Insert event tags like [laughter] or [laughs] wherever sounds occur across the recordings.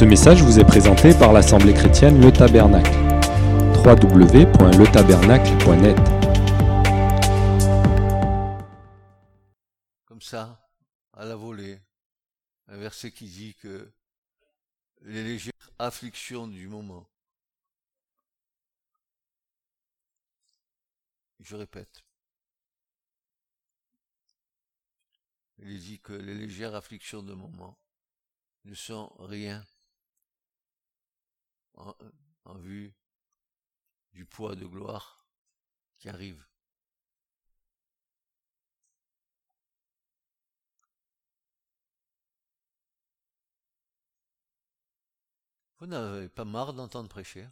Ce message vous est présenté par l'Assemblée chrétienne Le Tabernacle. www.letabernacle.net Comme ça, à la volée, un verset qui dit que les légères afflictions du moment, je répète, il dit que les légères afflictions de moment ne sont rien en, vue du poids de gloire qui arrive. Vous n'avez pas marre d'entendre prêcher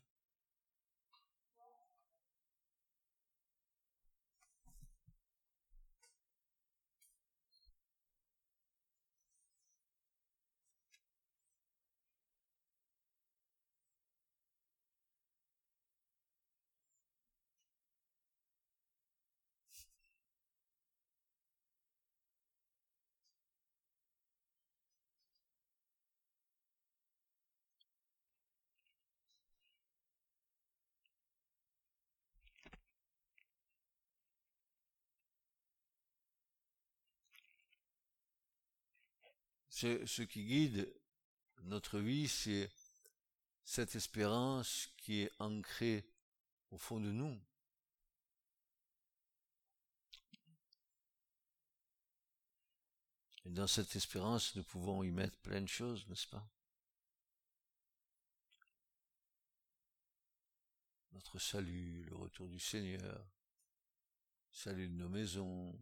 ce, qui guide notre vie, c'est cette espérance qui est ancrée au fond de nous. Et dans cette espérance, nous pouvons y mettre plein de choses, n'est-ce pas? Notre salut, le retour du Seigneur, salut de nos maisons.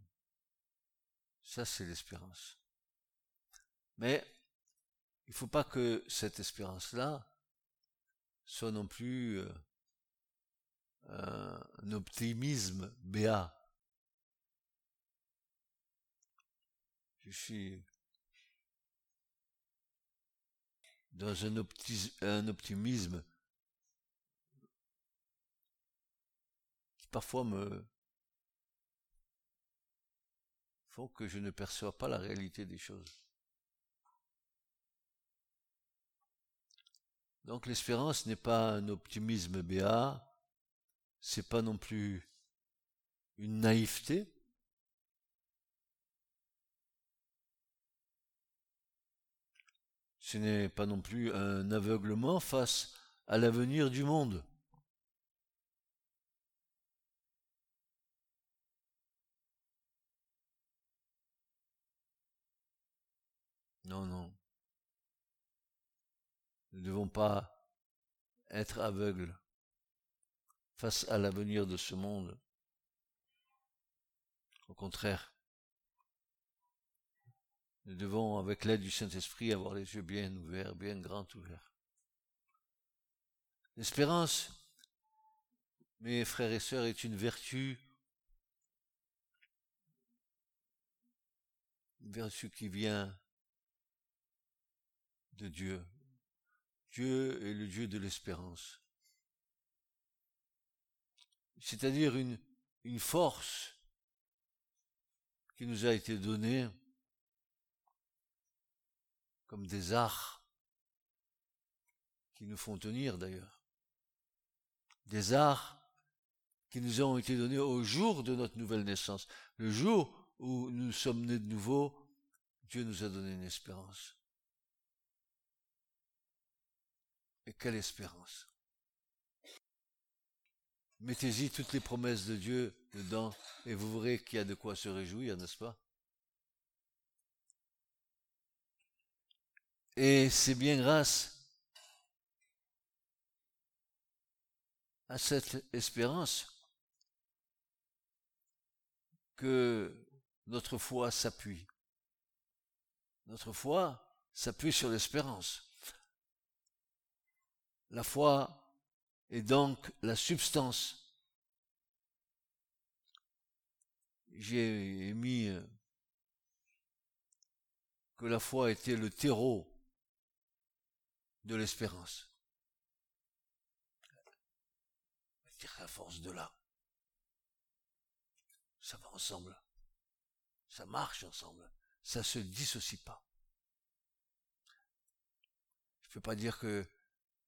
Ça, c'est l'espérance. Mais il ne faut pas que cette espérance-là soit non plus euh, un optimisme béat. Je suis dans un, un optimisme qui parfois me font que je ne perçois pas la réalité des choses. Donc l'espérance n'est pas un optimisme béat, c'est pas non plus une naïveté. Ce n'est pas non plus un aveuglement face à l'avenir du monde. Non, non. Nous ne devons pas être aveugles face à l'avenir de ce monde. Au contraire, nous devons, avec l'aide du Saint-Esprit, avoir les yeux bien ouverts, bien grands ouverts. L'espérance, mes frères et sœurs, est une vertu, une vertu qui vient de Dieu, Dieu est le Dieu de l'espérance. C'est-à-dire une, force qui nous a été donnée comme des arts qui nous font tenir d'ailleurs. Des arts qui nous ont été donnés au jour de notre nouvelle naissance. Le jour où nous sommes nés de nouveau, Dieu nous a donné une espérance. Et quelle espérance. Mettez-y toutes les promesses de Dieu dedans et vous verrez qu'il y a de quoi se réjouir, n'est-ce pas? Et c'est bien grâce à cette espérance que notre foi s'appuie. Notre foi s'appuie sur l'espérance. La foi est donc la substance. J'ai mis euh, que la foi était le terreau de l'espérance. la force de là. Ça va ensemble. Ça marche ensemble. Ça se dissocie pas ne veux pas dire que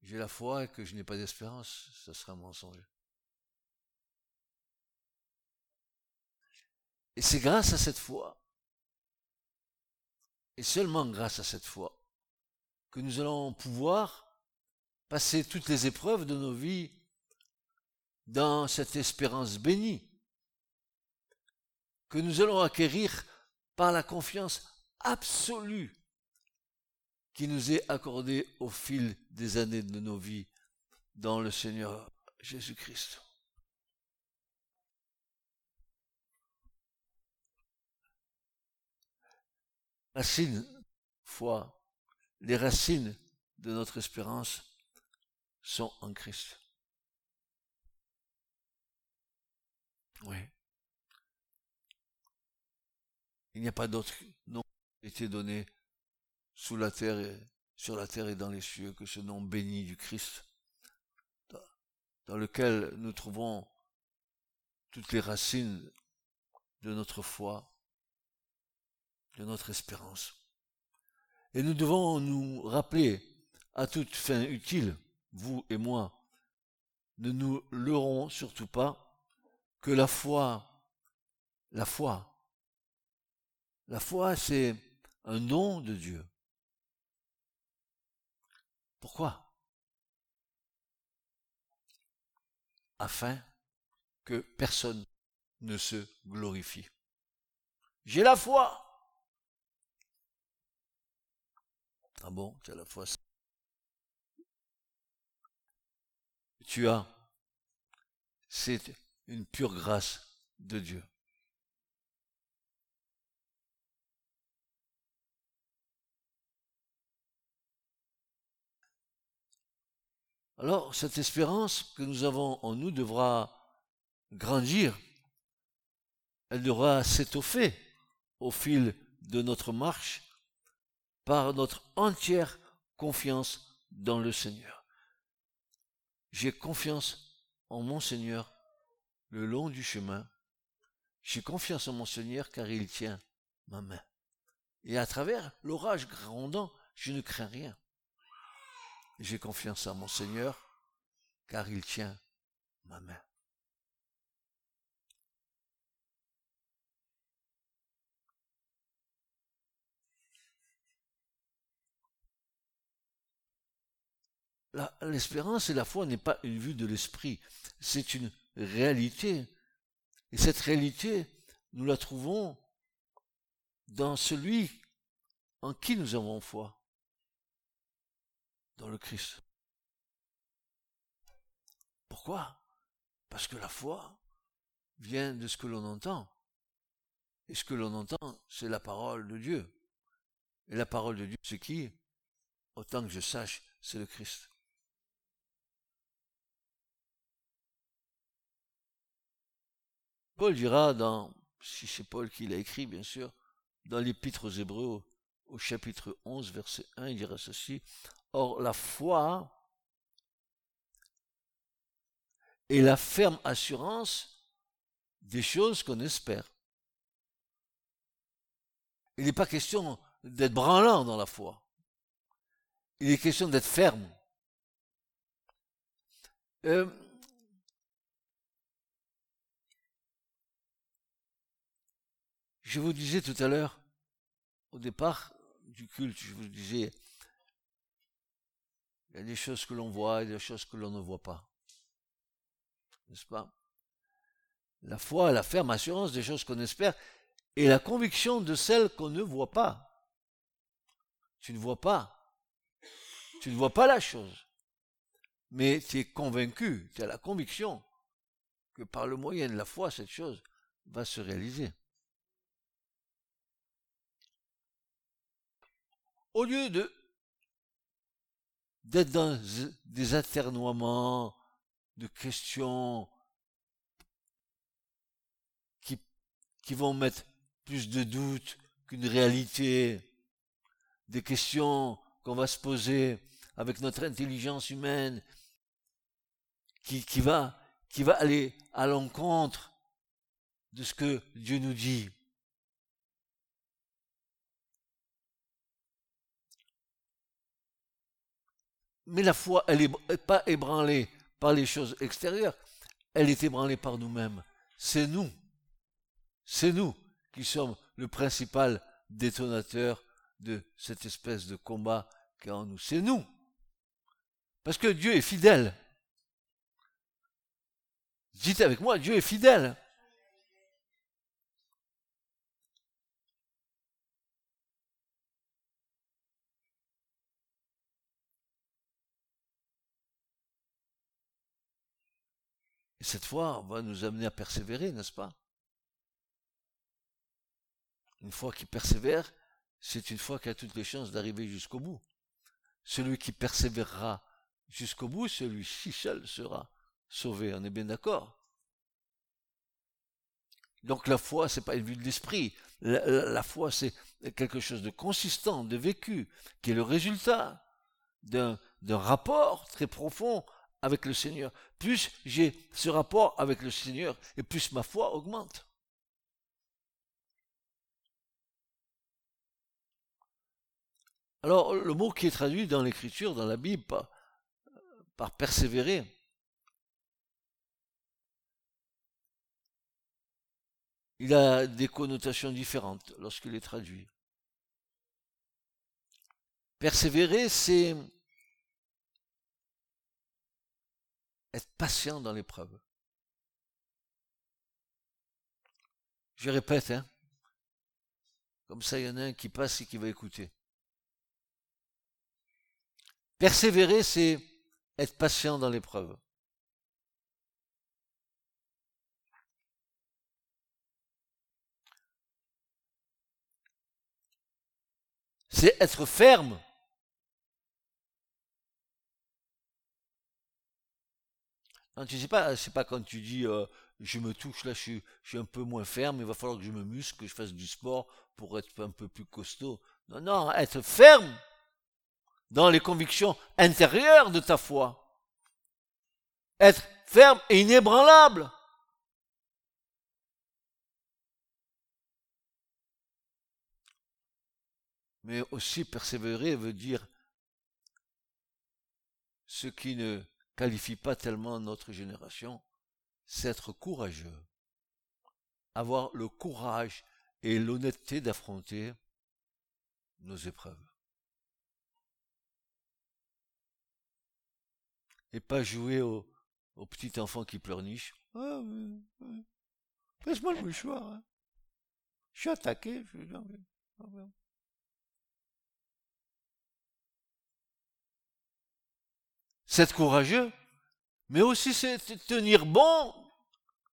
j'ai la foi et que je n'ai pas d'espérance, ça serait un mensonge. Et c'est grâce à cette foi, et seulement grâce à cette foi, que nous allons pouvoir passer toutes les épreuves de nos vies dans cette espérance bénie, que nous allons acquérir par la confiance absolue qui nous est accordée au fil des années de nos vies dans le Seigneur Jésus-Christ. Racine, foi, les racines de notre espérance sont en Christ. Oui. Il n'y a pas d'autre nom qui a été donné sous la terre et sur la terre et dans les cieux que ce nom béni du Christ, dans lequel nous trouvons toutes les racines de notre foi, de notre espérance. Et nous devons nous rappeler à toute fin utile, vous et moi, ne nous leurrons surtout pas que la foi, la foi, la foi c'est un don de Dieu. Pourquoi? Afin que personne ne se glorifie. J'ai la foi. Ah bon, tu as la foi. Tu as. C'est une pure grâce de Dieu. Alors, cette espérance que nous avons en nous devra grandir, elle devra s'étoffer au fil de notre marche par notre entière confiance dans le Seigneur. J'ai confiance en mon Seigneur le long du chemin. J'ai confiance en mon Seigneur car il tient ma main. Et à travers l'orage grondant, je ne crains rien. J'ai confiance en mon Seigneur, car il tient ma main. L'espérance et la foi n'est pas une vue de l'esprit, c'est une réalité. Et cette réalité, nous la trouvons dans celui en qui nous avons foi dans le Christ. Pourquoi? Parce que la foi vient de ce que l'on entend. Et ce que l'on entend, c'est la parole de Dieu. Et la parole de Dieu, c'est qui? Autant que je sache, c'est le Christ. Paul dira dans, si c'est Paul qui l'a écrit, bien sûr, dans l'épître aux Hébreux, au chapitre 11, verset 1, il dira ceci, Or, la foi est la ferme assurance des choses qu'on espère. Il n'est pas question d'être branlant dans la foi. Il est question d'être ferme. Euh, je vous disais tout à l'heure, au départ du culte, je vous disais, il y a des choses que l'on voit et des choses que l'on ne voit pas. N'est-ce pas? La foi, la ferme assurance des choses qu'on espère et la conviction de celles qu'on ne voit pas. Tu ne vois pas. Tu ne vois pas la chose. Mais tu es convaincu, tu as la conviction que par le moyen de la foi, cette chose va se réaliser. Au lieu de d'être dans des aternoiements de questions qui, vont mettre plus de doutes qu'une réalité, des questions qu'on va se poser avec notre intelligence humaine, qui, va, qui va aller à l'encontre de ce que Dieu nous dit. Mais la foi, elle n'est pas ébranlée par les choses extérieures, elle est ébranlée par nous-mêmes. C'est nous, c'est nous qui sommes le principal détonateur de cette espèce de combat qui est en nous. C'est nous. Parce que Dieu est fidèle. Dites avec moi, Dieu est fidèle. Et cette fois, on va nous amener à persévérer, n'est-ce pas? Une fois qu'il persévère, c'est une fois qu'il a toutes les chances d'arriver jusqu'au bout. Celui qui persévérera jusqu'au bout, celui-ci seul sera sauvé. On est bien d'accord? Donc la foi, c'est pas une vue de l'esprit. La, foi, c'est quelque chose de consistant, de vécu, qui est le résultat d'un rapport très profond avec le Seigneur. Plus j'ai ce rapport avec le Seigneur, et plus ma foi augmente. Alors, le mot qui est traduit dans l'écriture, dans la Bible, par, persévérer, il a des connotations différentes lorsqu'il est traduit. Persévérer, c'est être patient dans l'épreuve. Je répète, hein. Comme ça, il y en a un qui passe et qui va écouter. Persévérer, c'est être patient dans l'épreuve. C'est être ferme Non, tu sais pas, c'est quand tu dis euh, je me touche là, je suis, je suis un peu moins ferme, il va falloir que je me muscle, que je fasse du sport pour être un peu plus costaud. Non, non, être ferme dans les convictions intérieures de ta foi. Être ferme et inébranlable. Mais aussi persévérer veut dire ce qui ne qualifie pas tellement notre génération, c'est être courageux. Avoir le courage et l'honnêteté d'affronter nos épreuves. Et pas jouer au, petit enfant qui pleurniche. Ah, Passe-moi le mouchoir. Hein. Je suis attaqué. C'est être courageux, mais aussi c'est tenir bon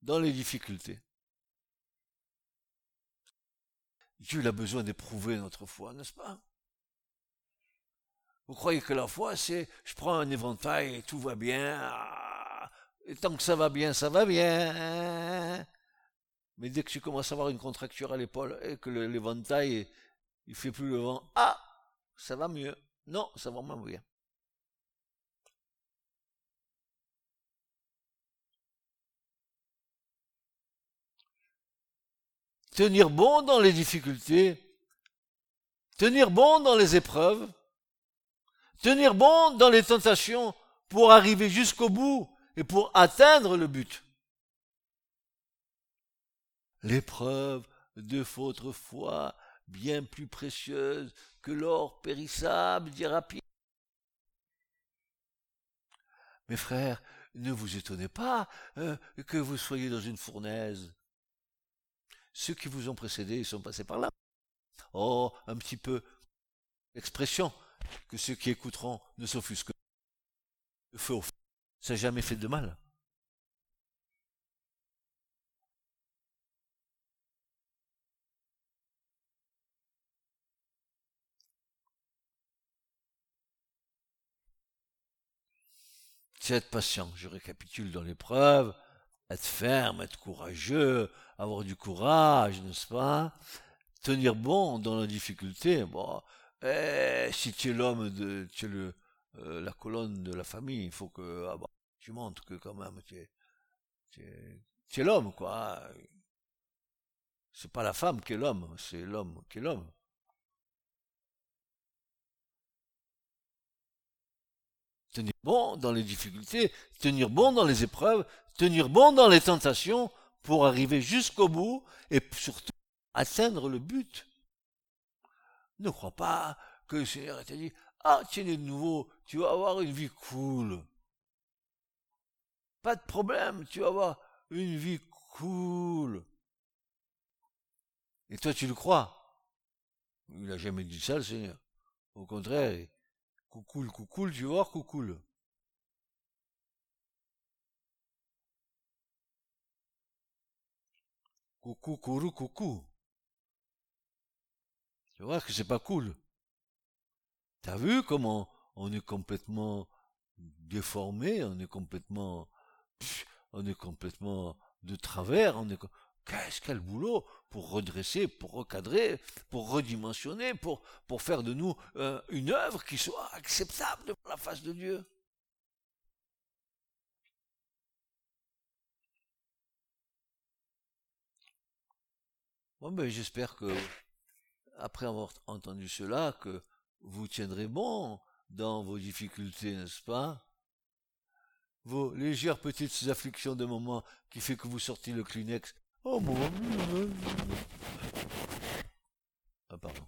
dans les difficultés. Dieu a besoin d'éprouver notre foi, n'est-ce pas? Vous croyez que la foi, c'est je prends un éventail et tout va bien, ah, et tant que ça va bien, ça va bien. Mais dès que tu commences à avoir une contracture à l'épaule et que l'éventail, il fait plus le vent, ah, ça va mieux. Non, ça va moins bien. Tenir bon dans les difficultés, tenir bon dans les épreuves, tenir bon dans les tentations pour arriver jusqu'au bout et pour atteindre le but. L'épreuve de votre foi, bien plus précieuse que l'or périssable, dira Pierre. Mes frères, ne vous étonnez pas euh, que vous soyez dans une fournaise. Ceux qui vous ont précédé sont passés par là. Oh, un petit peu l'expression que ceux qui écouteront ne s'offusquent. Le feu au feu, ça n'a jamais fait de mal. C'est être patient. Je récapitule dans l'épreuve être ferme, être courageux, avoir du courage, n'est-ce pas? Tenir bon dans la difficulté. Bon, eh, si tu es l'homme de, tu es le, euh, la colonne de la famille, il faut que ah tu montres que quand même tu es, tu es, tu es l'homme, quoi. C'est pas la femme qui est l'homme, c'est l'homme qui est l'homme. tenir bon dans les difficultés, tenir bon dans les épreuves, tenir bon dans les tentations pour arriver jusqu'au bout et surtout atteindre le but. Ne crois pas que le Seigneur t'a dit, ah, tiens, de nouveau, tu vas avoir une vie cool. Pas de problème, tu vas avoir une vie cool. Et toi, tu le crois? Il n'a jamais dit ça, le Seigneur. Au contraire, coucou, coucou, tu vas voir, coucou. Coucou, coucou, coucou. Tu vois que c'est pas cool. T'as vu comment on est complètement déformé, on est complètement, on est complètement de travers, on est, qu'est-ce quel boulot pour redresser, pour recadrer, pour redimensionner, pour, pour faire de nous euh, une œuvre qui soit acceptable devant la face de Dieu. J'espère que, après avoir entendu cela, que vous tiendrez bon dans vos difficultés, n'est-ce pas? Vos légères petites afflictions de moment qui fait que vous sortez le Kleenex. Oh mon Ah pardon.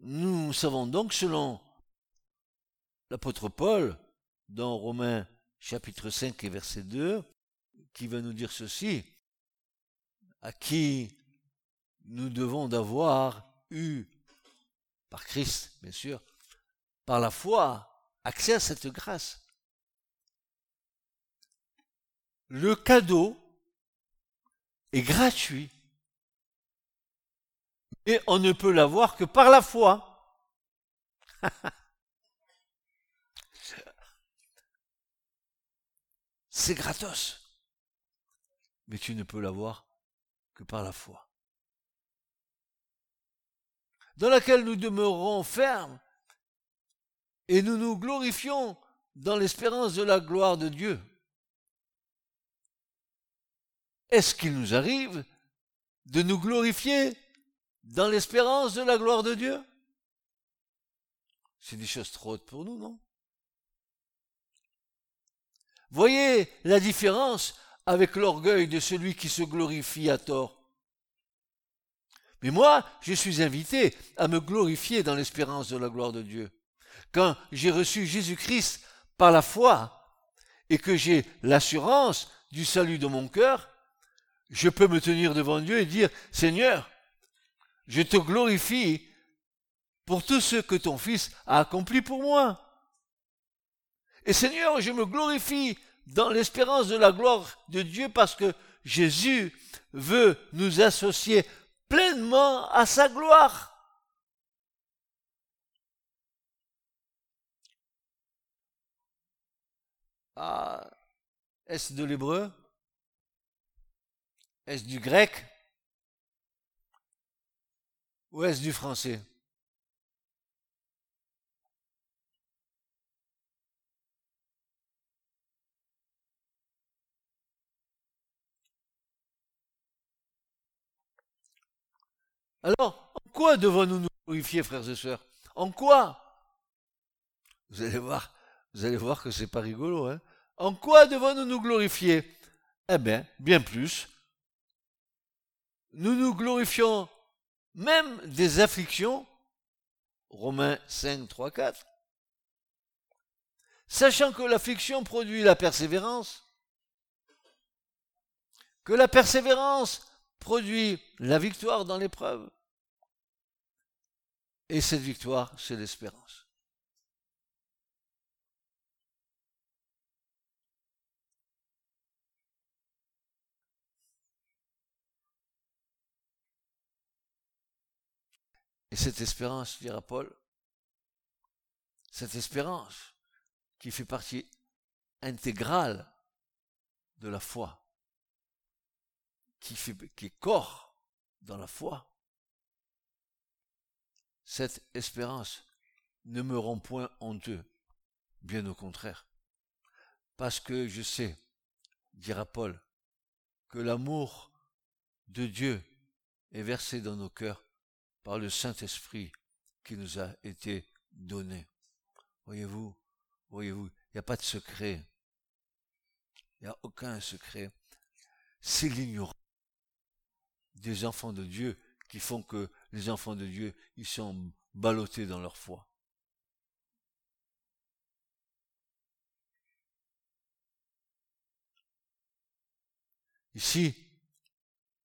Nous savons donc selon l'apôtre Paul dans Romains chapitre 5 et verset 2 qui va nous dire ceci à qui nous devons d'avoir eu, par Christ, bien sûr, par la foi, accès à cette grâce. Le cadeau est gratuit et on ne peut l'avoir que par la foi. [laughs] C'est gratos. Mais tu ne peux l'avoir que par la foi, dans laquelle nous demeurons fermes et nous nous glorifions dans l'espérance de la gloire de Dieu. Est-ce qu'il nous arrive de nous glorifier dans l'espérance de la gloire de Dieu? C'est des choses trop hautes pour nous, non? Voyez la différence avec l'orgueil de celui qui se glorifie à tort. Mais moi, je suis invité à me glorifier dans l'espérance de la gloire de Dieu. Quand j'ai reçu Jésus-Christ par la foi et que j'ai l'assurance du salut de mon cœur, je peux me tenir devant Dieu et dire, Seigneur, je te glorifie pour tout ce que ton Fils a accompli pour moi. Et Seigneur, je me glorifie dans l'espérance de la gloire de Dieu parce que Jésus veut nous associer pleinement à sa gloire. Ah, est-ce de l'hébreu? Est-ce du grec? Ou est-ce du français? Alors, en quoi devons-nous nous glorifier, frères et sœurs? En quoi? Vous allez voir, vous allez voir que c'est pas rigolo, hein. En quoi devons-nous nous glorifier? Eh bien, bien plus. Nous nous glorifions même des afflictions, Romains 5, 3, 4, sachant que l'affliction produit la persévérance, que la persévérance produit la victoire dans l'épreuve. Et cette victoire, c'est l'espérance. Et cette espérance, dira Paul, cette espérance qui fait partie intégrale de la foi, qui, est corps dans la foi, cette espérance ne me rend point honteux, bien au contraire, parce que je sais, dira Paul, que l'amour de Dieu est versé dans nos cœurs par le Saint-Esprit qui nous a été donné. Voyez-vous, voyez-vous, il n'y a pas de secret. Il n'y a aucun secret. C'est l'ignorance des enfants de Dieu qui font que les enfants de Dieu, ils sont ballottés dans leur foi. Ici,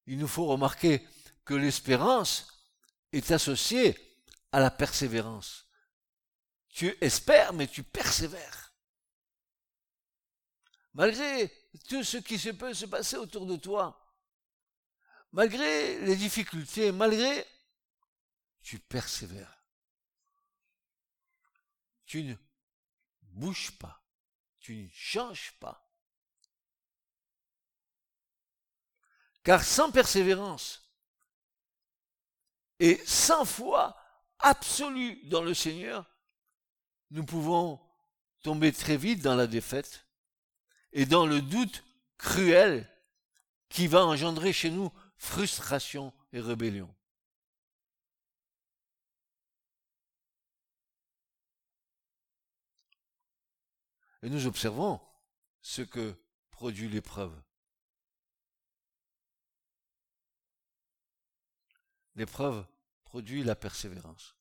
il nous faut remarquer que l'espérance est associée à la persévérance. Tu espères, mais tu persévères. Malgré tout ce qui se peut se passer autour de toi, malgré les difficultés, malgré, tu persévères. Tu ne bouges pas, tu ne changes pas. Car sans persévérance et sans foi absolue dans le Seigneur, nous pouvons tomber très vite dans la défaite et dans le doute cruel qui va engendrer chez nous frustration et rébellion. Et nous observons ce que produit l'épreuve. L'épreuve produit la persévérance.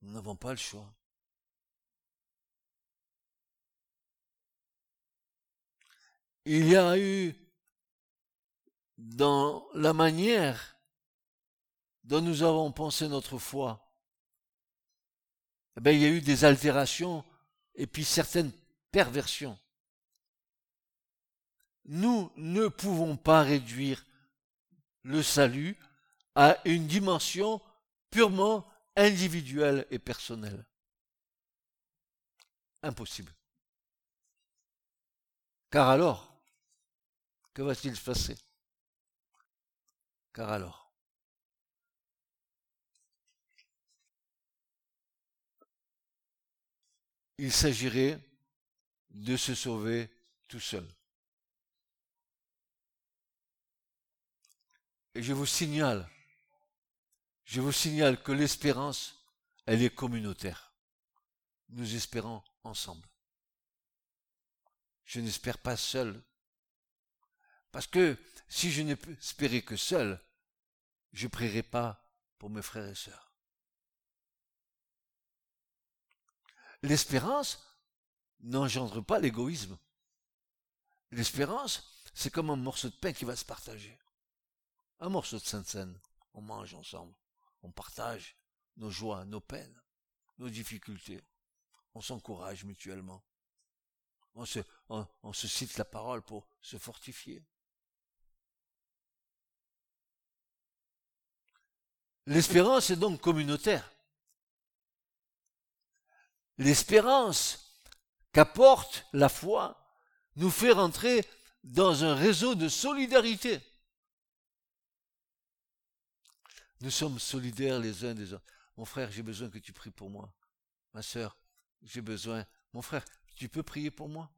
Nous n'avons pas le choix. Il y a eu dans la manière dont nous avons pensé notre foi, eh bien, il y a eu des altérations et puis certaines perversions nous ne pouvons pas réduire le salut à une dimension purement individuelle et personnelle. Impossible. Car alors, que va-t-il se passer? Car alors, il s'agirait de se sauver tout seul. Et je vous signale, je vous signale que l'espérance, elle est communautaire. Nous espérons ensemble. Je n'espère pas seul. Parce que si je n'espérais que seul, je prierai pas pour mes frères et sœurs. L'espérance n'engendre pas l'égoïsme. L'espérance, c'est comme un morceau de pain qui va se partager un morceau de Sainte-Seine. On mange ensemble. On partage nos joies, nos peines, nos difficultés. On s'encourage mutuellement. On se cite la parole pour se fortifier. L'espérance est donc communautaire. L'espérance qu'apporte la foi nous fait rentrer dans un réseau de solidarité. Nous sommes solidaires les uns des autres. Mon frère, j'ai besoin que tu pries pour moi. Ma sœur, j'ai besoin. Mon frère, tu peux prier pour moi?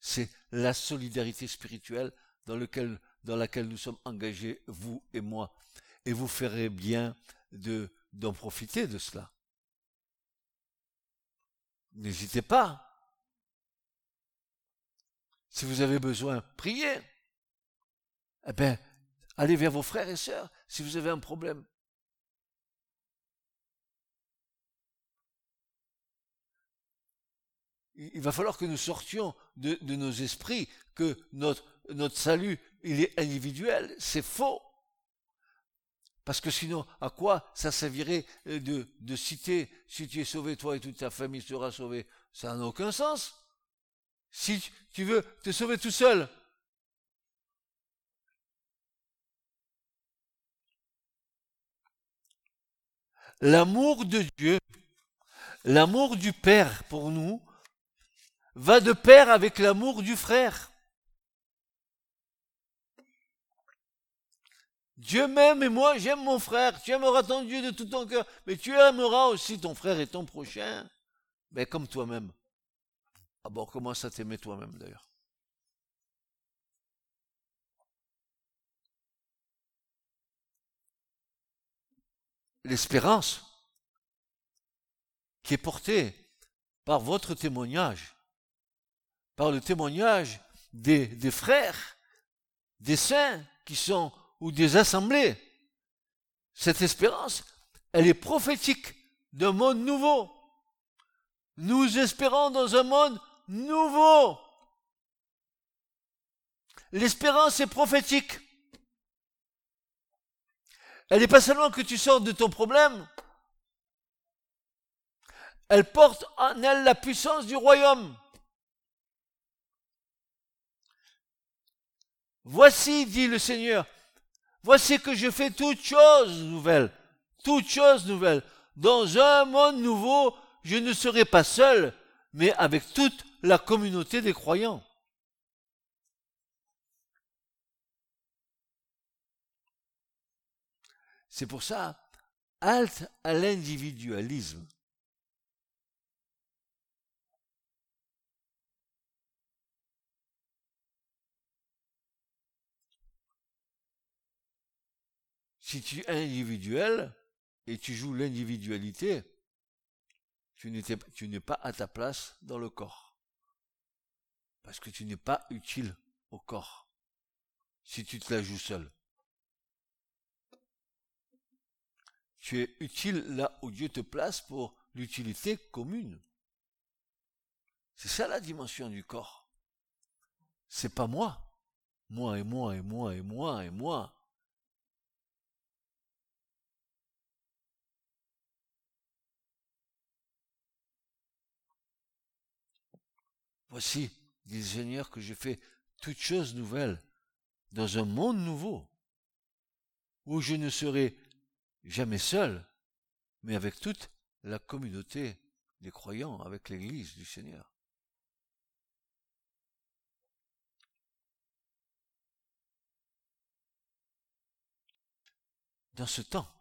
C'est la solidarité spirituelle dans laquelle nous sommes engagés, vous et moi. Et vous ferez bien de, d'en profiter de cela. N'hésitez pas. Si vous avez besoin, priez. Eh bien, allez vers vos frères et sœurs si vous avez un problème. il va falloir que nous sortions de, nos esprits que notre, notre salut, il est individuel. C'est faux. Parce que sinon, à quoi ça servirait euh, de, de citer si tu es sauvé, toi et toute ta famille sera sauvée? Ça n'a aucun sens. Si tu veux te sauver tout seul, l'amour de Dieu, l'amour du Père pour nous, va de pair avec l'amour du frère. Dieu m'aime et moi j'aime mon frère. Tu aimeras ton Dieu de tout ton cœur, mais tu aimeras aussi ton frère et ton prochain, mais comme toi-même. Ah bon, commence à t'aimer toi-même d'ailleurs? L'espérance qui est portée par votre témoignage, par le témoignage des frères, des saints qui sont ou des assemblées. Cette espérance, elle est prophétique d'un monde nouveau. Nous espérons dans un monde nouveau. L'espérance est prophétique. Elle n'est pas seulement que tu sortes de ton problème, elle porte en elle la puissance du royaume. Voici, dit le Seigneur, voici que je fais toutes choses nouvelles, toutes choses nouvelles. Dans un monde nouveau, je ne serai pas seul, mais avec toute la communauté des croyants. C'est pour ça, halte à l'individualisme. Si tu es individuel et tu joues l'individualité, tu n'es pas à ta place dans le corps. Parce que tu n'es pas utile au corps. Si tu te la joues seul. Tu es utile là où Dieu te place pour l'utilité commune. C'est ça la dimension du corps. C'est pas moi. Moi et moi et moi et moi et moi. Voici, dit le Seigneur, que je fais toutes choses nouvelles dans un monde nouveau, où je ne serai jamais seul, mais avec toute la communauté des croyants, avec l'Église du Seigneur. Dans ce temps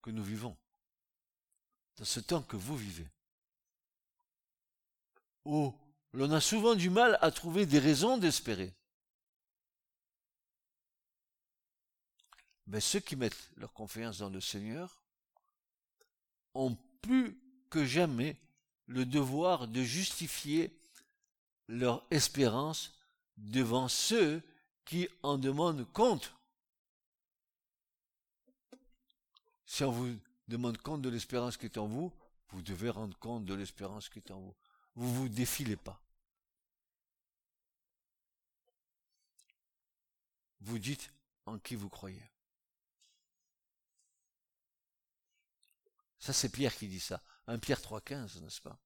que nous vivons, dans ce temps que vous vivez, où l'on a souvent du mal à trouver des raisons d'espérer. Mais ceux qui mettent leur confiance dans le Seigneur ont plus que jamais le devoir de justifier leur espérance devant ceux qui en demandent compte. Si on vous demande compte de l'espérance qui est en vous, vous devez rendre compte de l'espérance qui est en vous. Vous vous défilez pas. Vous dites en qui vous croyez. Ça, c'est Pierre qui dit ça. Un Pierre 3.15, n'est-ce pas?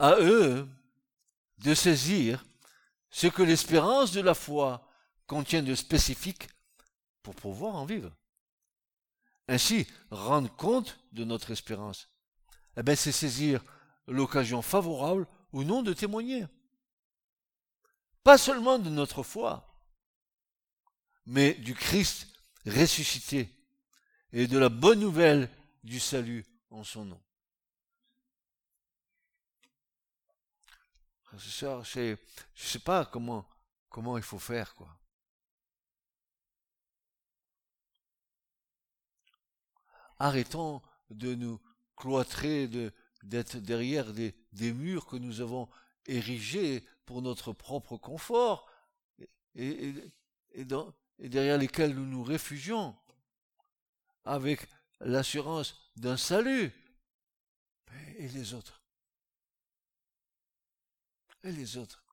À eux de saisir ce que l'espérance de la foi contient de spécifique pour pouvoir en vivre. Ainsi, rendre compte de notre espérance, eh c'est saisir l'occasion favorable ou non de témoigner. Pas seulement de notre foi, mais du Christ ressuscité et de la bonne nouvelle du salut en son nom. je ne sais pas comment, il faut faire, quoi. Arrêtons de nous cloîtrer, d'être derrière des, murs que nous avons érigés pour notre propre confort et, derrière lesquels nous nous réfugions avec l'assurance d'un salut. Et les autres? Et les autres?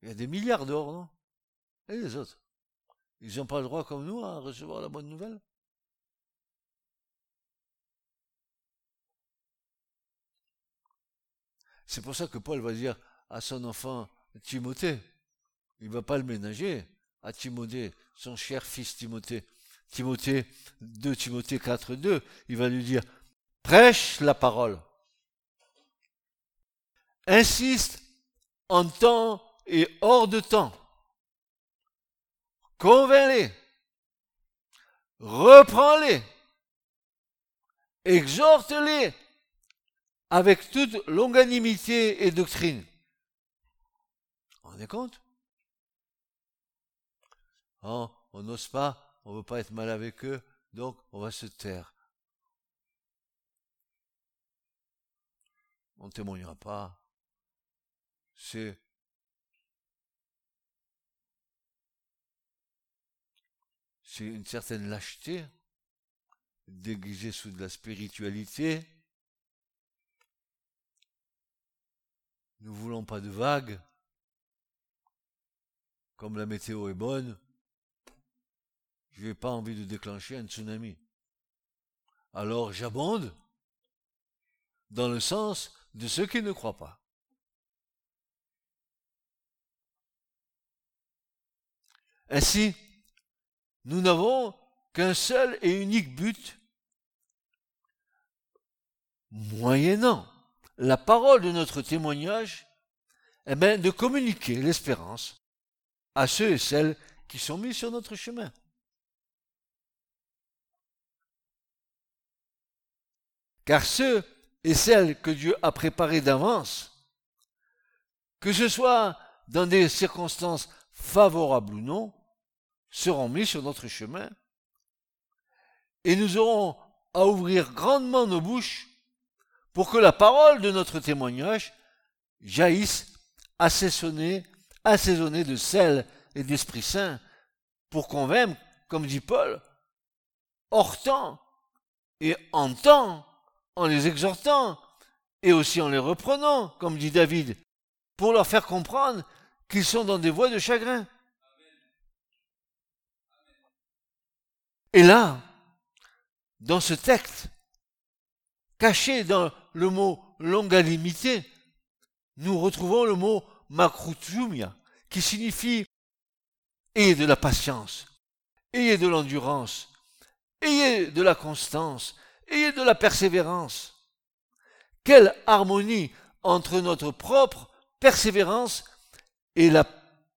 Il y a des milliards d'or, non? Et les autres? Ils n'ont pas le droit comme nous à recevoir la bonne nouvelle? C'est pour ça que Paul va dire à son enfant Timothée, il ne va pas le ménager, à Timothée, son cher fils Timothée. Timothée 2 Timothée 4, 2, il va lui dire, prêche la parole. Insiste en temps et hors de temps. Convainc-les. Reprends-les. Exhorte-les avec toute longanimité et doctrine. Compte? Oh, on n'ose pas, on veut pas être mal avec eux, donc on va se taire. On ne témoignera pas. C'est c'est une certaine lâcheté déguisée sous de la spiritualité. Nous voulons pas de vagues. Comme la météo est bonne, je n'ai pas envie de déclencher un tsunami. Alors j'abonde dans le sens de ceux qui ne croient pas. Ainsi, nous n'avons qu'un seul et unique but, moyennant la parole de notre témoignage, eh bien, de communiquer l'espérance à ceux et celles qui sont mis sur notre chemin. Car ceux et celles que Dieu a préparés d'avance, que ce soit dans des circonstances favorables ou non, seront mis sur notre chemin. Et nous aurons à ouvrir grandement nos bouches pour que la parole de notre témoignage jaillisse assaisonnée, assaisonnée de sel et d'Esprit Saint, pour convaincre, comme dit Paul, hors temps et en temps, en les exhortant et aussi en les reprenant, comme dit David, pour leur faire comprendre qu'ils sont dans des voies de chagrin. Et là, dans ce texte, caché dans le mot longanimité, nous retrouvons le mot makrutumia, qui signifie ayez de la patience, ayez de l'endurance, ayez de la constance, ayez de la persévérance. Quelle harmonie entre notre propre persévérance et la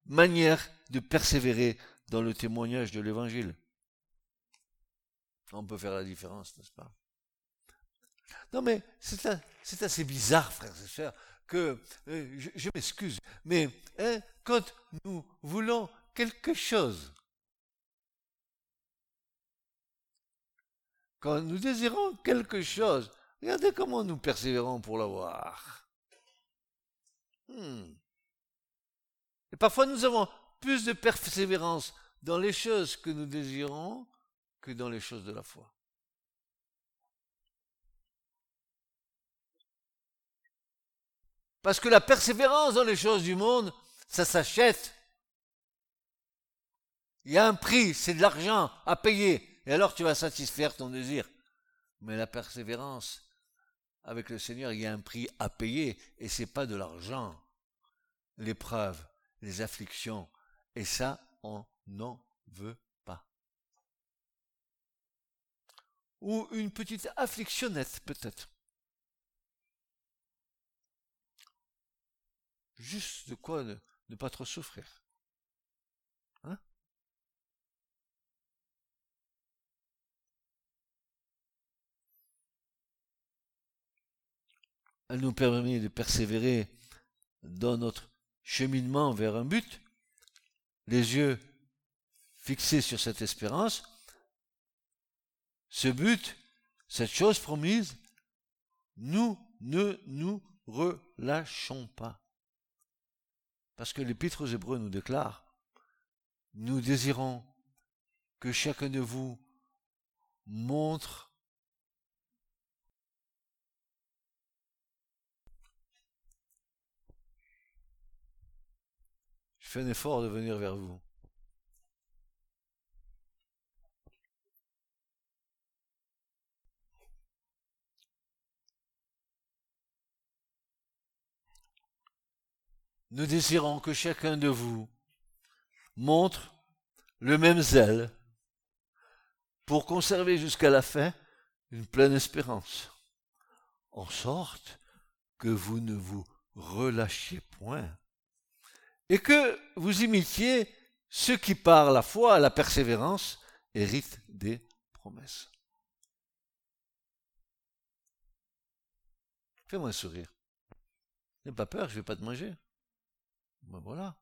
manière de persévérer dans le témoignage de l'Évangile. On peut faire la différence, n'est-ce pas? Non mais c'est assez bizarre, frères et sœurs, euh, je, m'excuse, mais hein, quand nous voulons quelque chose, quand nous désirons quelque chose, regardez comment nous persévérons pour l'avoir. Hmm. Et parfois nous avons plus de persévérance dans les choses que nous désirons que dans les choses de la foi. Parce que la persévérance dans les choses du monde, ça s'achète. Il y a un prix, c'est de l'argent à payer. Et alors tu vas satisfaire ton désir. Mais la persévérance, avec le Seigneur, il y a un prix à payer et c'est pas de l'argent. L'épreuve, les afflictions. Et ça, on n'en veut ou une petite afflictionnette peut-être. Juste de quoi ne, pas trop souffrir. Hein? Elle nous permet de persévérer dans notre cheminement vers un but, les yeux fixés sur cette espérance, ce but, cette chose promise, nous ne nous relâchons pas. Parce que l'Épître aux Hébreux nous déclare, nous désirons que chacun de vous montre Je fais un effort de venir vers vous. Nous désirons que chacun de vous montre le même zèle pour conserver jusqu'à la fin une pleine espérance, en sorte que vous ne vous relâchiez point, et que vous imitiez ceux qui par la foi, la persévérance, héritent des promesses. Fais-moi un sourire. N'aie pas peur, je ne vais pas te manger. Ben voilà.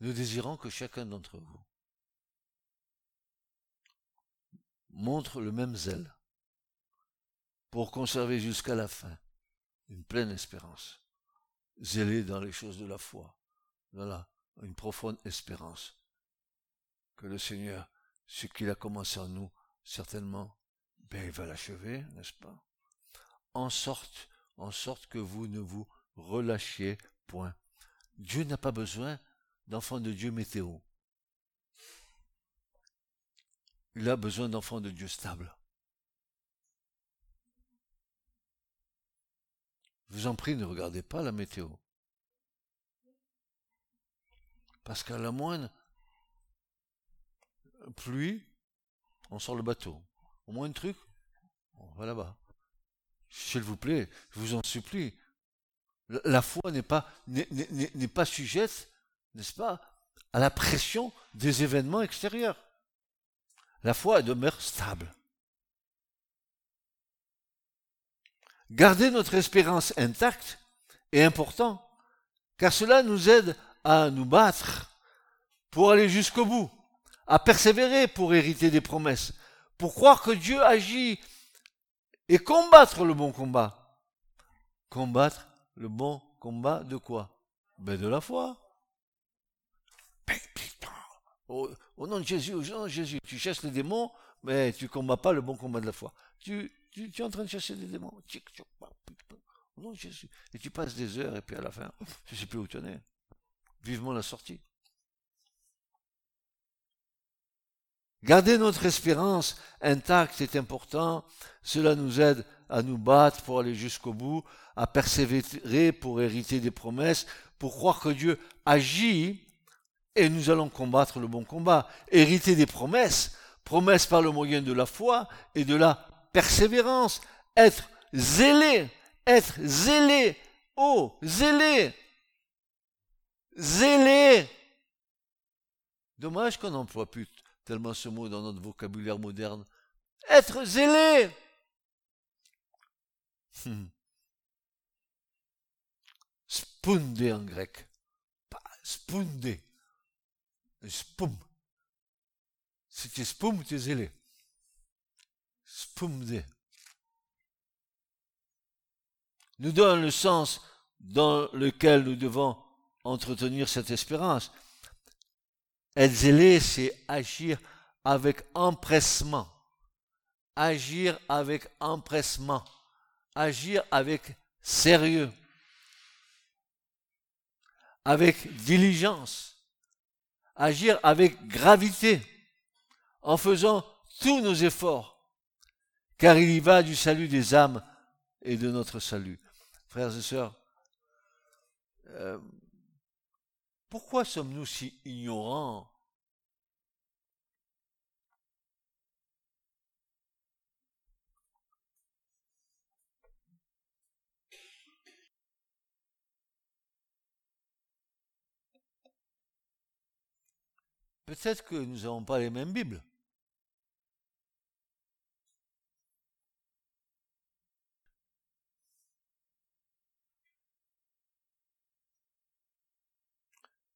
nous désirons que chacun d'entre vous montre le même zèle pour conserver jusqu'à la fin une pleine espérance, zélé dans les choses de la foi. Voilà, une profonde espérance que le Seigneur, ce qu'il a commencé en nous, certainement, ben, il va l'achever, n'est-ce pas? En sorte, en sorte que vous ne vous relâchiez point. Dieu n'a pas besoin d'enfants de Dieu météo. Il a besoin d'enfants de Dieu stables. Je vous en prie, ne regardez pas la météo. Parce qu'à la moindre pluie, on sort le bateau. Au moins un truc, on va là-bas. S'il vous plaît, je vous en supplie. La foi n'est pas, sujette, n'est-ce pas, à la pression des événements extérieurs. La foi demeure stable. Garder notre espérance intacte est important, car cela nous aide à nous battre pour aller jusqu'au bout, à persévérer pour hériter des promesses, pour croire que Dieu agit et combattre le bon combat. Combattre le bon combat de quoi? Ben de la foi. Au, nom de Jésus, au nom de Jésus, tu chasses les démons, mais tu combats pas le bon combat de la foi. Tu, tu, es en train de chasser des démons. Au nom de Jésus. Et tu passes des heures, et puis à la fin, [laughs] je sais plus où tu en es. Vivement la sortie. Garder notre espérance intacte est important. Cela nous aide à nous battre pour aller jusqu'au bout, à persévérer pour hériter des promesses, pour croire que Dieu agit et nous allons combattre le bon combat, hériter des promesses, promesses par le moyen de la foi et de la persévérance, être zélé, être zélé, oh, zélé, zélé. Dommage qu'on n'emploie plus tellement ce mot dans notre vocabulaire moderne. Être zélé. [laughs] Hmm. en grec. Spunde. Spoum. Si tu spoum, tu es zélé. Spoumde. Nous donne le sens dans lequel nous devons entretenir cette espérance. Être zélé, c'est agir avec empressement. Agir avec empressement. Agir avec sérieux. Avec diligence agir avec gravité, en faisant tous nos efforts, car il y va du salut des âmes et de notre salut. Frères et sœurs, euh, pourquoi sommes-nous si ignorants? Peut-être que nous n'avons pas les mêmes Bibles.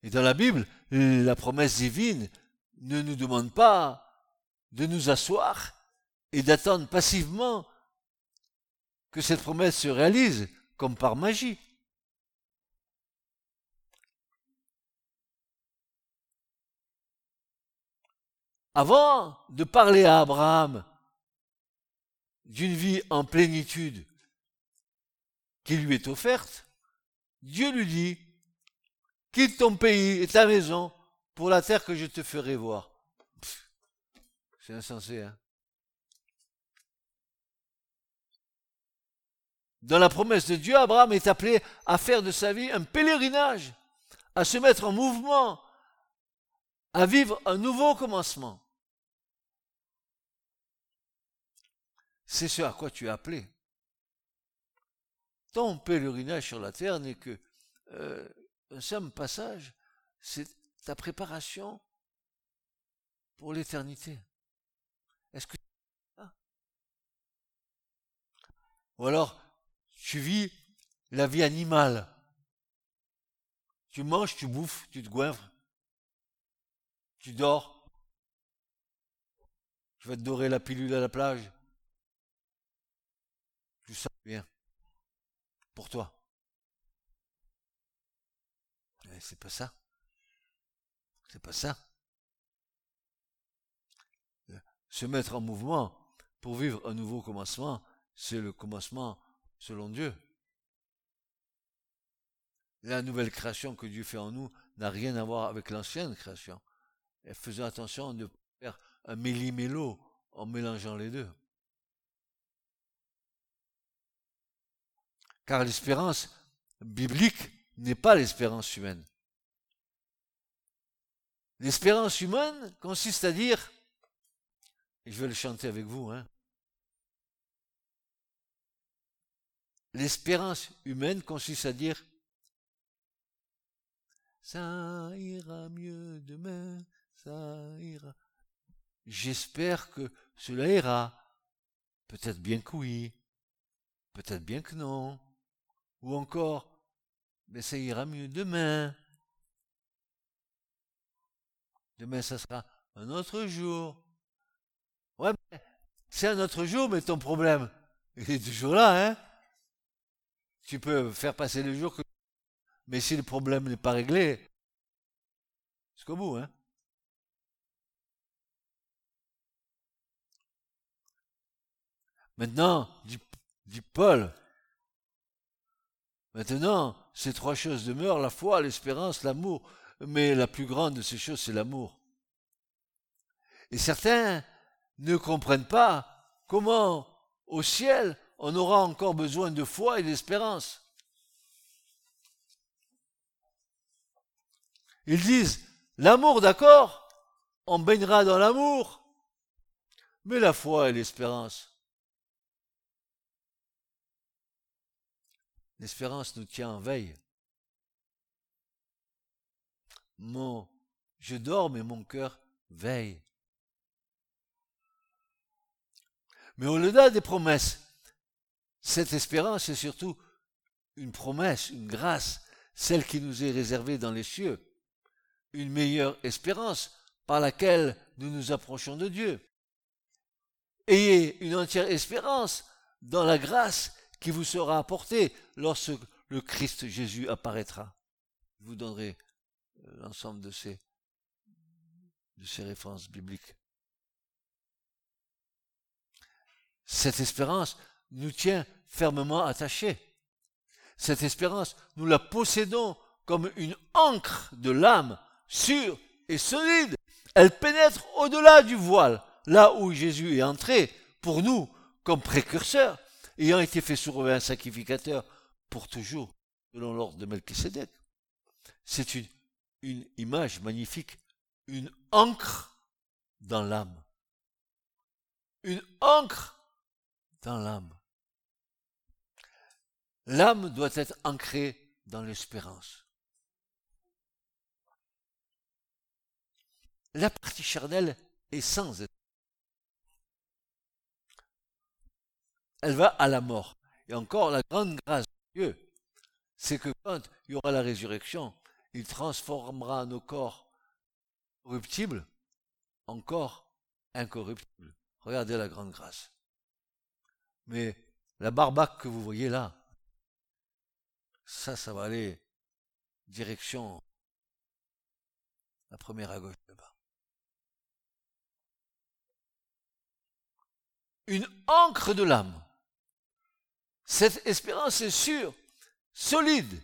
Et dans la Bible, la promesse divine ne nous demande pas de nous asseoir et d'attendre passivement que cette promesse se réalise comme par magie. Avant de parler à Abraham d'une vie en plénitude qui lui est offerte, Dieu lui dit, quitte ton pays et ta maison pour la terre que je te ferai voir. C'est insensé, hein Dans la promesse de Dieu, Abraham est appelé à faire de sa vie un pèlerinage, à se mettre en mouvement, à vivre un nouveau commencement. C'est ce à quoi tu es appelé. Ton pèlerinage sur la terre n'est que euh, un simple passage, c'est ta préparation pour l'éternité. Est-ce que ou alors tu vis la vie animale. Tu manges, tu bouffes, tu te goinfres, Tu dors. Tu vas te dorer la pilule à la plage. Tu sens bien. Pour toi. Mais c'est pas ça. C'est pas ça. Se mettre en mouvement pour vivre un nouveau commencement, c'est le commencement selon Dieu. La nouvelle création que Dieu fait en nous n'a rien à voir avec l'ancienne création. Et faisons attention de faire un méli-mélo en mélangeant les deux. Car l'espérance biblique n'est pas l'espérance humaine. L'espérance humaine consiste à dire, et je vais le chanter avec vous, hein, l'espérance humaine consiste à dire, ça ira mieux demain, ça ira. J'espère que cela ira. Peut-être bien que oui, peut-être bien que non. Ou encore, mais ça ira mieux demain. Demain, ça sera un autre jour. Ouais, c'est un autre jour, mais ton problème, il est toujours là, hein. Tu peux faire passer le jour que... Mais si le problème n'est pas réglé, jusqu'au bout, hein. Maintenant, dit, Paul, maintenant, ces trois choses demeurent, la foi, l'espérance, l'amour. Mais la plus grande de ces choses, c'est l'amour. Et certains ne comprennent pas comment, au ciel, on aura encore besoin de foi et d'espérance. Ils disent, l'amour, d'accord, on baignera dans l'amour, mais la foi et l'espérance, L'espérance nous tient en veille. Mon, je dors, mais mon cœur veille. Mais au-delà des promesses, cette espérance est surtout une promesse, une grâce, celle qui nous est réservée dans les cieux, une meilleure espérance par laquelle nous nous approchons de Dieu. Ayez une entière espérance dans la grâce qui vous sera apporté lorsque le Christ Jésus apparaîtra. Vous donnerai l'ensemble de ces, références bibliques. Cette espérance nous tient fermement attachés. Cette espérance, nous la possédons comme une encre de l'âme sûre et solide. Elle pénètre au-delà du voile, là où Jésus est entré pour nous comme précurseur ayant été fait souverain sacrificateur pour toujours, selon l'ordre de Melchisedec. C'est une, une image magnifique, une encre dans l'âme. Une encre dans l'âme. L'âme doit être ancrée dans l'espérance. La partie charnelle est sans elle va à la mort. Et encore, la grande grâce de Dieu, c'est que quand il y aura la résurrection, il transformera nos corps corruptibles en corps incorruptibles. Regardez la grande grâce. Mais la barbaque que vous voyez là, ça, ça va aller direction la première à gauche là-bas. Une encre de l'âme. Cette espérance est sûre, solide,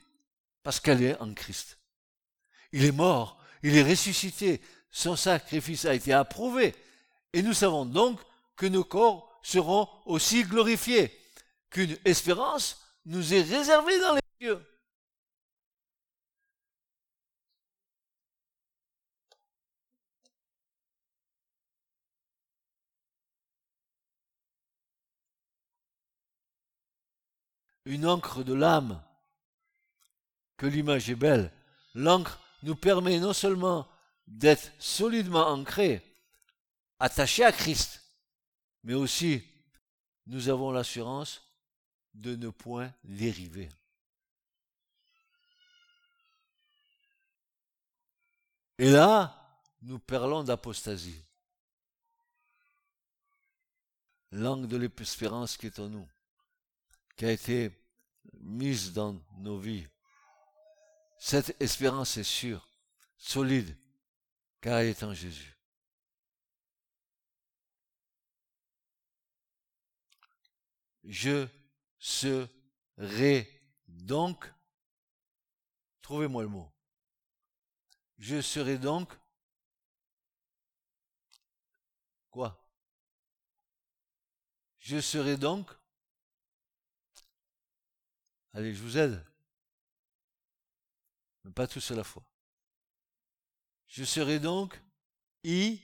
parce qu'elle est en Christ. Il est mort, il est ressuscité, son sacrifice a été approuvé, et nous savons donc que nos corps seront aussi glorifiés, qu'une espérance nous est réservée dans les cieux. une encre de l'âme, que l'image est belle. L'encre nous permet non seulement d'être solidement ancrés, attachés à Christ, mais aussi nous avons l'assurance de ne point dériver. Et là, nous parlons d'apostasie. Langue de l'espérance qui est en nous, qui a été mise dans nos vies. Cette espérance est sûre, solide, car elle est en Jésus. Je serai donc, trouvez-moi le mot, je serai donc quoi? Je serai donc Allez, je vous aide. Mais pas tous à la fois. Je serai donc I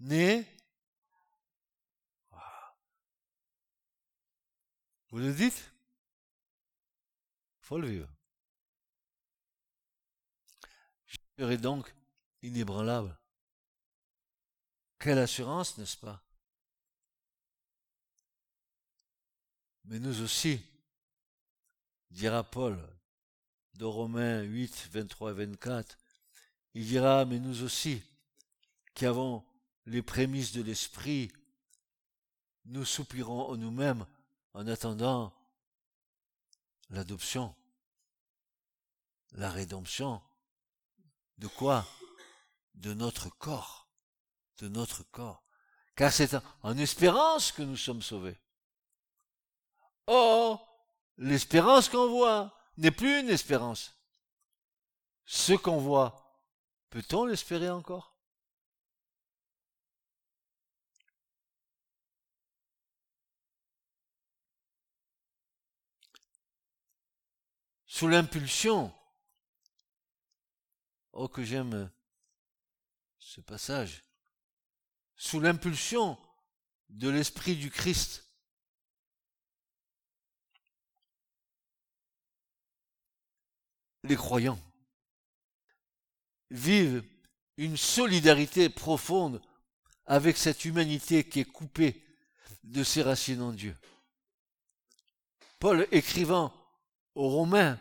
né Vous le dites? Faut le vivre. Je serai donc inébranlable. Quelle assurance, n'est-ce pas? Mais nous aussi, dira Paul, de Romains 8, 23 et 24, il dira, mais nous aussi, qui avons les prémices de l'Esprit, nous soupirons en nous-mêmes en attendant l'adoption, la rédemption. De quoi? De notre corps. De notre corps. Car c'est en espérance que nous sommes sauvés. Or, l'espérance qu'on voit n'est plus une espérance. Ce qu'on voit, peut-on l'espérer encore? Sous l'impulsion. Oh, que j'aime ce passage. Sous l'impulsion de l'Esprit du Christ. Les croyants vivent une solidarité profonde avec cette humanité qui est coupée de ses racines en Dieu. Paul écrivant aux Romains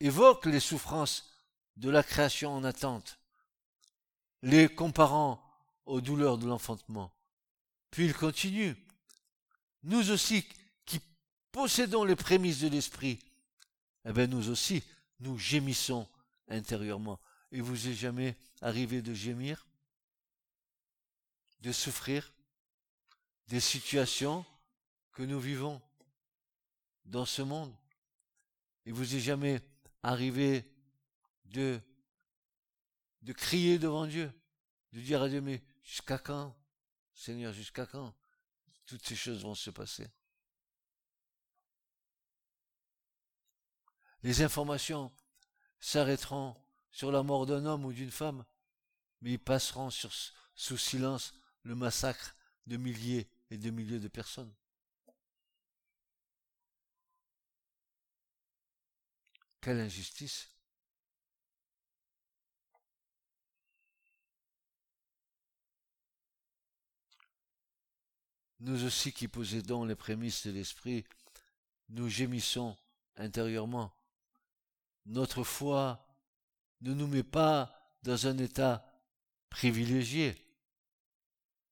évoque les souffrances de la création en attente, les comparant aux douleurs de l'enfantement. Puis il continue. Nous aussi, qui possédons les prémices de l'esprit, eh bien nous aussi, nous gémissons intérieurement. Et vous est jamais arrivé de gémir, de souffrir des situations que nous vivons dans ce monde? Il vous est jamais arrivé de, de crier devant Dieu, de dire à Dieu, mais jusqu'à quand, Seigneur, jusqu'à quand? Toutes ces choses vont se passer Les informations s'arrêteront sur la mort d'un homme ou d'une femme, mais ils passeront sous silence le massacre de milliers et de milliers de personnes. Quelle injustice. Nous aussi qui possédons les prémices de l'esprit, nous gémissons intérieurement. Notre foi ne nous met pas dans un état privilégié,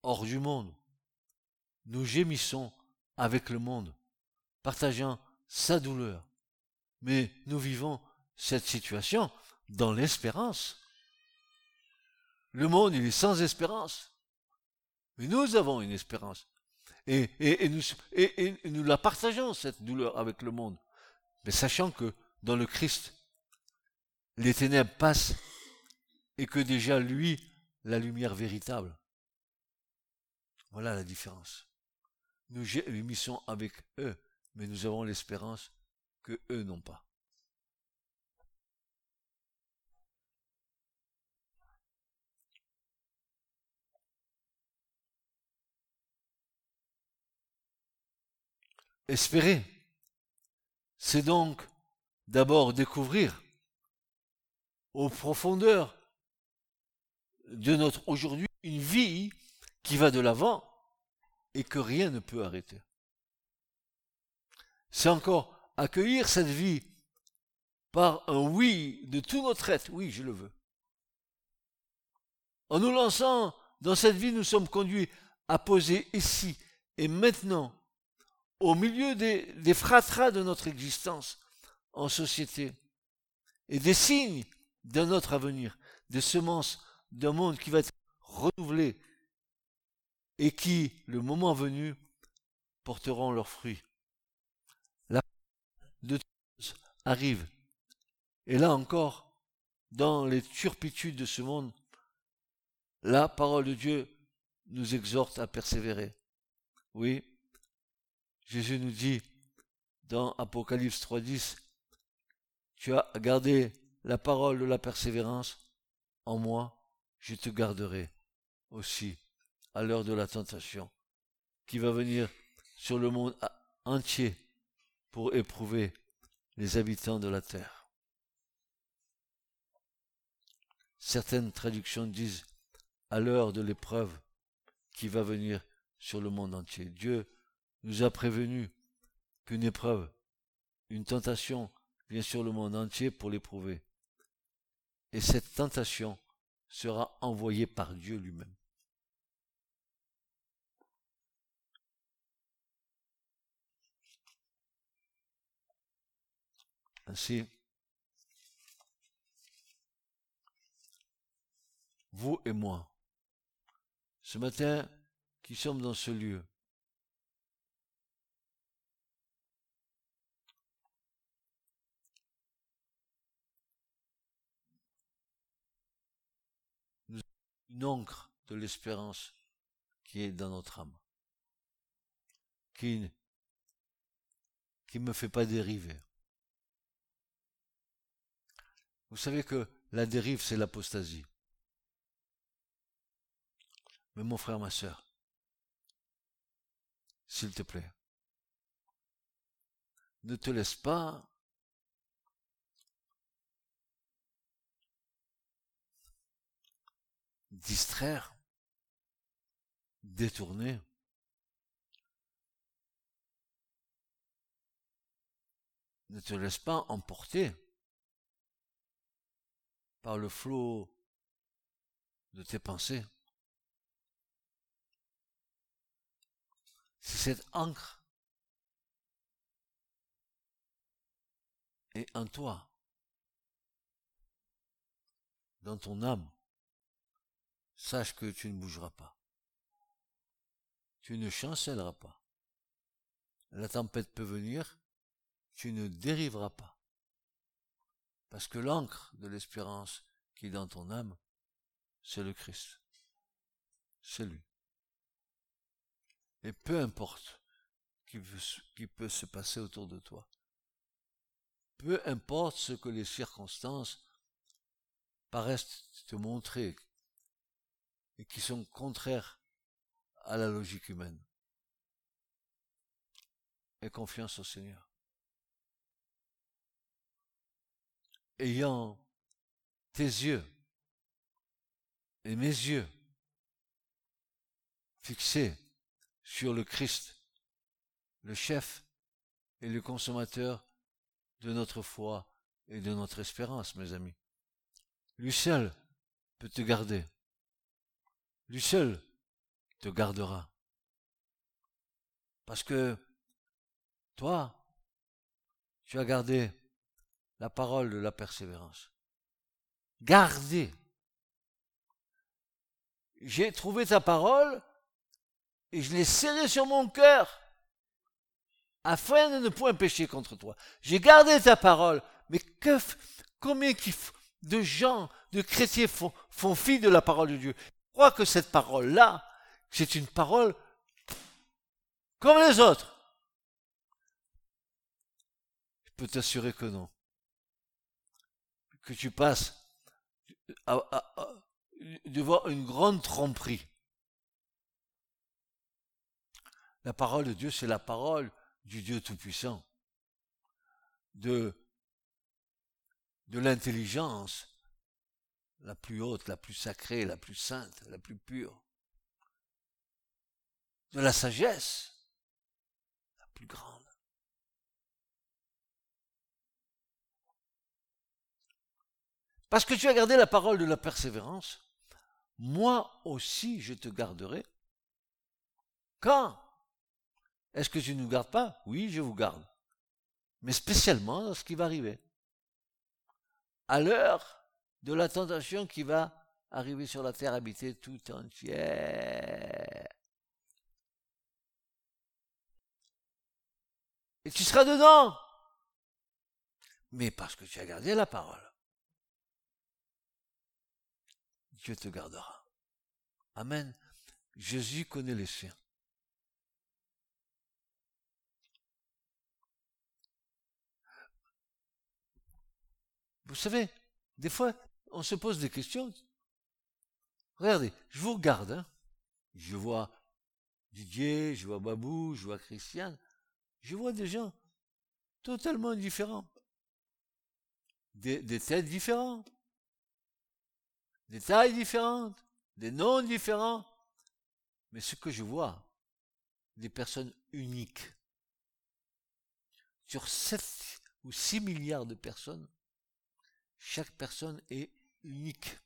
hors du monde. Nous gémissons avec le monde, partageant sa douleur, mais nous vivons cette situation dans l'espérance. Le monde, il est sans espérance. Mais nous avons une espérance. Et, et, nous, et, nous la partageons, cette douleur, avec le monde. Mais sachant que dans le Christ, les ténèbres passent et que déjà lui, la lumière véritable. Voilà la différence. Nous gémissons avec eux, mais nous avons l'espérance que eux n'ont pas. Espérer, c'est donc d'abord découvrir aux profondeurs de notre aujourd'hui une vie qui va de l'avant et que rien ne peut arrêter. C'est encore accueillir cette vie par un oui de tout notre être. Oui, je le veux. En nous lançant dans cette vie, nous sommes conduits à poser ici et maintenant, au milieu des, des fratras de notre existence en société, et des signes de notre avenir, des semences d'un monde qui va être renouvelé et qui, le moment venu, porteront leurs fruits. La de tous arrive. Et là encore, dans les turpitudes de ce monde, la parole de Dieu nous exhorte à persévérer. Oui, Jésus nous dit dans Apocalypse 3.10, tu as gardé la parole de la persévérance, en moi, je te garderai aussi à l'heure de la tentation qui va venir sur le monde entier pour éprouver les habitants de la terre. Certaines traductions disent à l'heure de l'épreuve qui va venir sur le monde entier. Dieu nous a prévenu qu'une épreuve, une tentation vient sur le monde entier pour l'éprouver. Et cette tentation sera envoyée par Dieu lui-même. Ainsi, vous et moi, ce matin qui sommes dans ce lieu, nous avons une encre de l'espérance qui est dans notre âme, qui qui ne me fait pas dériver. Vous savez que la dérive, c'est l'apostasie. Mais mon frère, ma soeur, s'il te plaît, ne te laisse pas distraire, détourner. Ne te laisse pas emporter par le flot de tes pensées. C'est cette encre est en toi, dans ton âme. Sache que tu ne bougeras pas. Tu ne chancelleras pas. La tempête peut venir, tu ne dériveras pas. Parce que l'encre de l'espérance qui est dans ton âme, c'est le Christ. C'est lui. Et peu importe qui, qui peut se passer autour de toi, peu importe ce que les circonstances paraissent te montrer et qui sont contraires à la logique humaine. Aie confiance au Seigneur. ayant tes yeux et mes yeux fixés sur le Christ, le chef et le consommateur de notre foi et de notre espérance, mes amis. Lui seul peut te garder. Lui seul te gardera. Parce que toi, tu as gardé la parole de la persévérance. Gardez. J'ai trouvé ta parole et je l'ai serrée sur mon cœur afin de ne point pécher contre toi. J'ai gardé ta parole, mais que, combien de gens, de chrétiens font, font fi de la parole de Dieu? Crois que cette parole-là, c'est une parole comme les autres. Je peux t'assurer que non que tu passes devant une grande tromperie. La parole de Dieu, c'est la parole du Dieu Tout-Puissant, de, de l'intelligence la plus haute, la plus sacrée, la plus sainte, la plus pure, de la sagesse la plus grande. Parce que tu as gardé la parole de la persévérance. moi aussi je te garderai. Quand Est-ce que tu ne nous gardes pas? Oui, je vous garde. Mais spécialement dans ce qui va arriver. À l'heure de la tentation qui va arriver sur la terre habitée tout entière. Et tu seras dedans. Mais parce que tu as gardé la parole. Dieu te gardera. Amen. Jésus connaît les siens. Vous savez, des fois, on se pose des questions. Regardez, je vous regarde. Hein. Je vois Didier, je vois Babou, je vois Christiane. Je vois des gens totalement différents. Des, têtes différentes. Des tailles différentes. Des noms différents. Mais ce que je vois, des personnes uniques. Sur 7 ou 6 milliards de personnes, chaque personne est unique.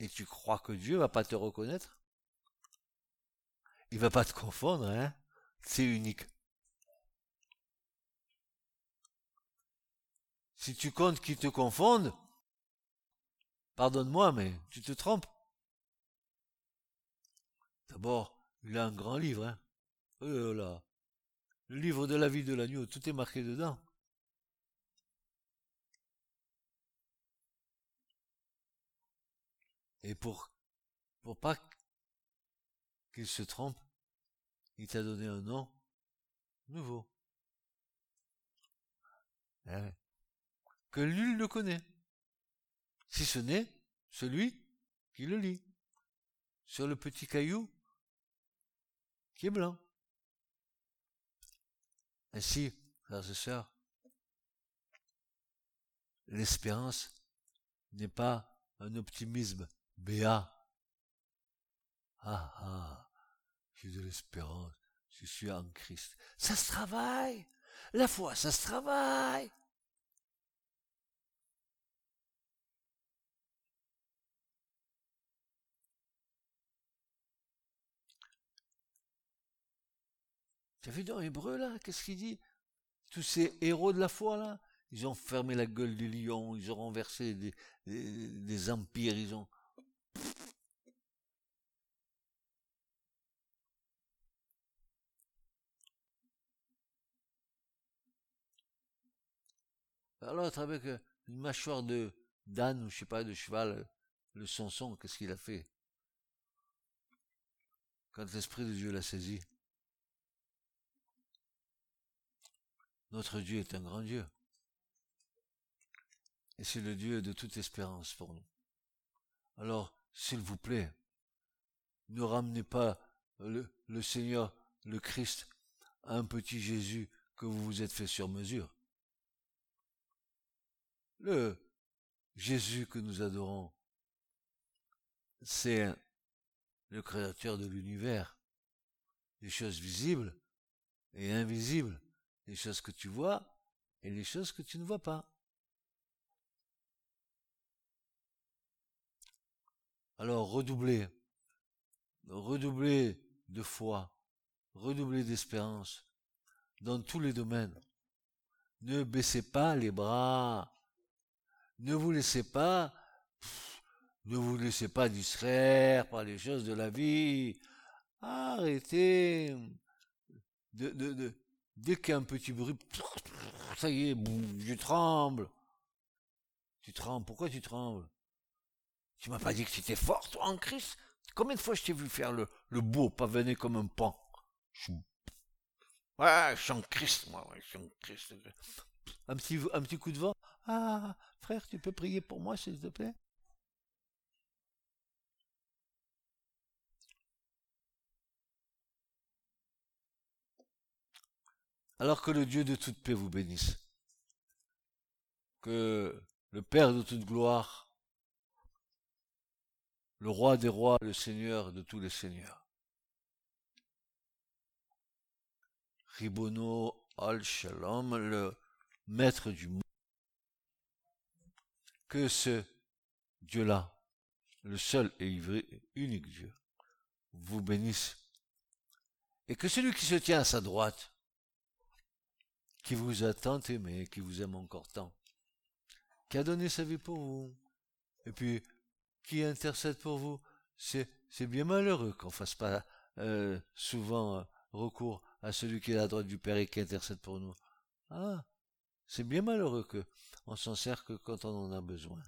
Et tu crois que Dieu va pas te reconnaître? Il va pas te confondre, hein? C'est unique. Si tu comptes qu'ils te confondent, pardonne-moi, mais tu te trompes. D'abord, il a un grand livre, hein. Oh le livre de la vie de l'agneau, tout est marqué dedans. Et pour, pour pas qu'il se trompe, il t'a donné un nom nouveau. Eh que nul ne connaît, si ce n'est celui qui le lit, sur le petit caillou qui est blanc. Ainsi, frères et sœurs, l'espérance n'est pas un optimisme Béat. Ah ah, j'ai de l'espérance, je suis en Christ. Ça se travaille. La foi, ça se travaille. Tu as vu dans Hébreu là, qu'est-ce qu'il dit? Tous ces héros de la foi là, ils ont fermé la gueule des lions, ils ont renversé des, des empires, ils ont l'autre avec une mâchoire de d'âne ou je sais pas de cheval, le sonson, qu'est-ce qu'il a fait? Quand l'Esprit de Dieu l'a saisi. Notre Dieu est un grand Dieu. Et c'est le Dieu de toute espérance pour nous. Alors, s'il vous plaît, ne ramenez pas le, Seigneur, le Christ, un petit Jésus que vous vous êtes fait sur mesure. Le Jésus que nous adorons, c'est le créateur de l'univers, les choses visibles et invisibles, les choses que tu vois et les choses que tu ne vois pas. Alors redoublez, redoublez de foi, redoublez d'espérance dans tous les domaines. Ne baissez pas les bras. Ne vous laissez pas, ne vous laissez pas distraire par les choses de la vie. Arrêtez. De, dès qu'il y a un petit bruit, ça y est, je tremble. Tu trembles. Pourquoi tu trembles? Tu m'as pas dit que tu étais fort, toi, en Christ? Combien de fois je t'ai vu faire le, le beau, pas venir comme un pan? Ouais, je suis en Christ, moi, je suis en Christ. Un petit, un petit coup de vent. Ah, frère, tu peux prier pour moi, s'il te plaît? Alors que le Dieu de toute paix vous bénisse. Que le Père de toute gloire, le roi des rois, le Seigneur de tous les seigneurs. Ribono al Shalom, le maître du monde, que ce Dieu-là, le seul et unique Dieu, vous bénisse. Et que celui qui se tient à sa droite, qui vous a tant aimé, qui vous aime encore tant, qui a donné sa vie pour vous, et puis qui intercède pour vous, c'est, bien malheureux qu'on fasse pas euh, souvent euh, recours à celui qui est à la droite du Père et qui intercède pour nous. Ah, c'est bien malheureux que on s'en sert que quand on en a besoin.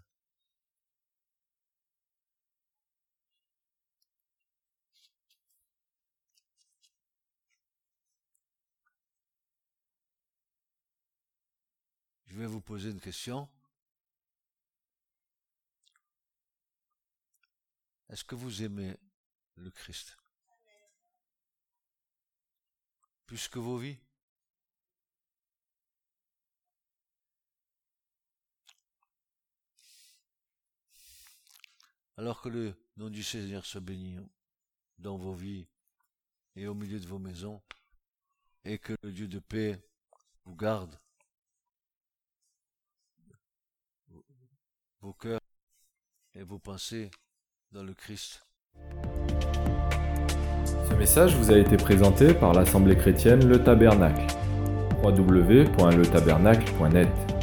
Je vais vous poser une question. Est-ce que vous aimez le Christ? Plus que vos vies? Alors que le nom du Seigneur soit béni dans vos vies et au milieu de vos maisons, et que le Dieu de paix vous garde vos cœurs et vos pensées Ce message vous a été présenté par l'Assemblée chrétienne Le Tabernacle. www.letabernacle.net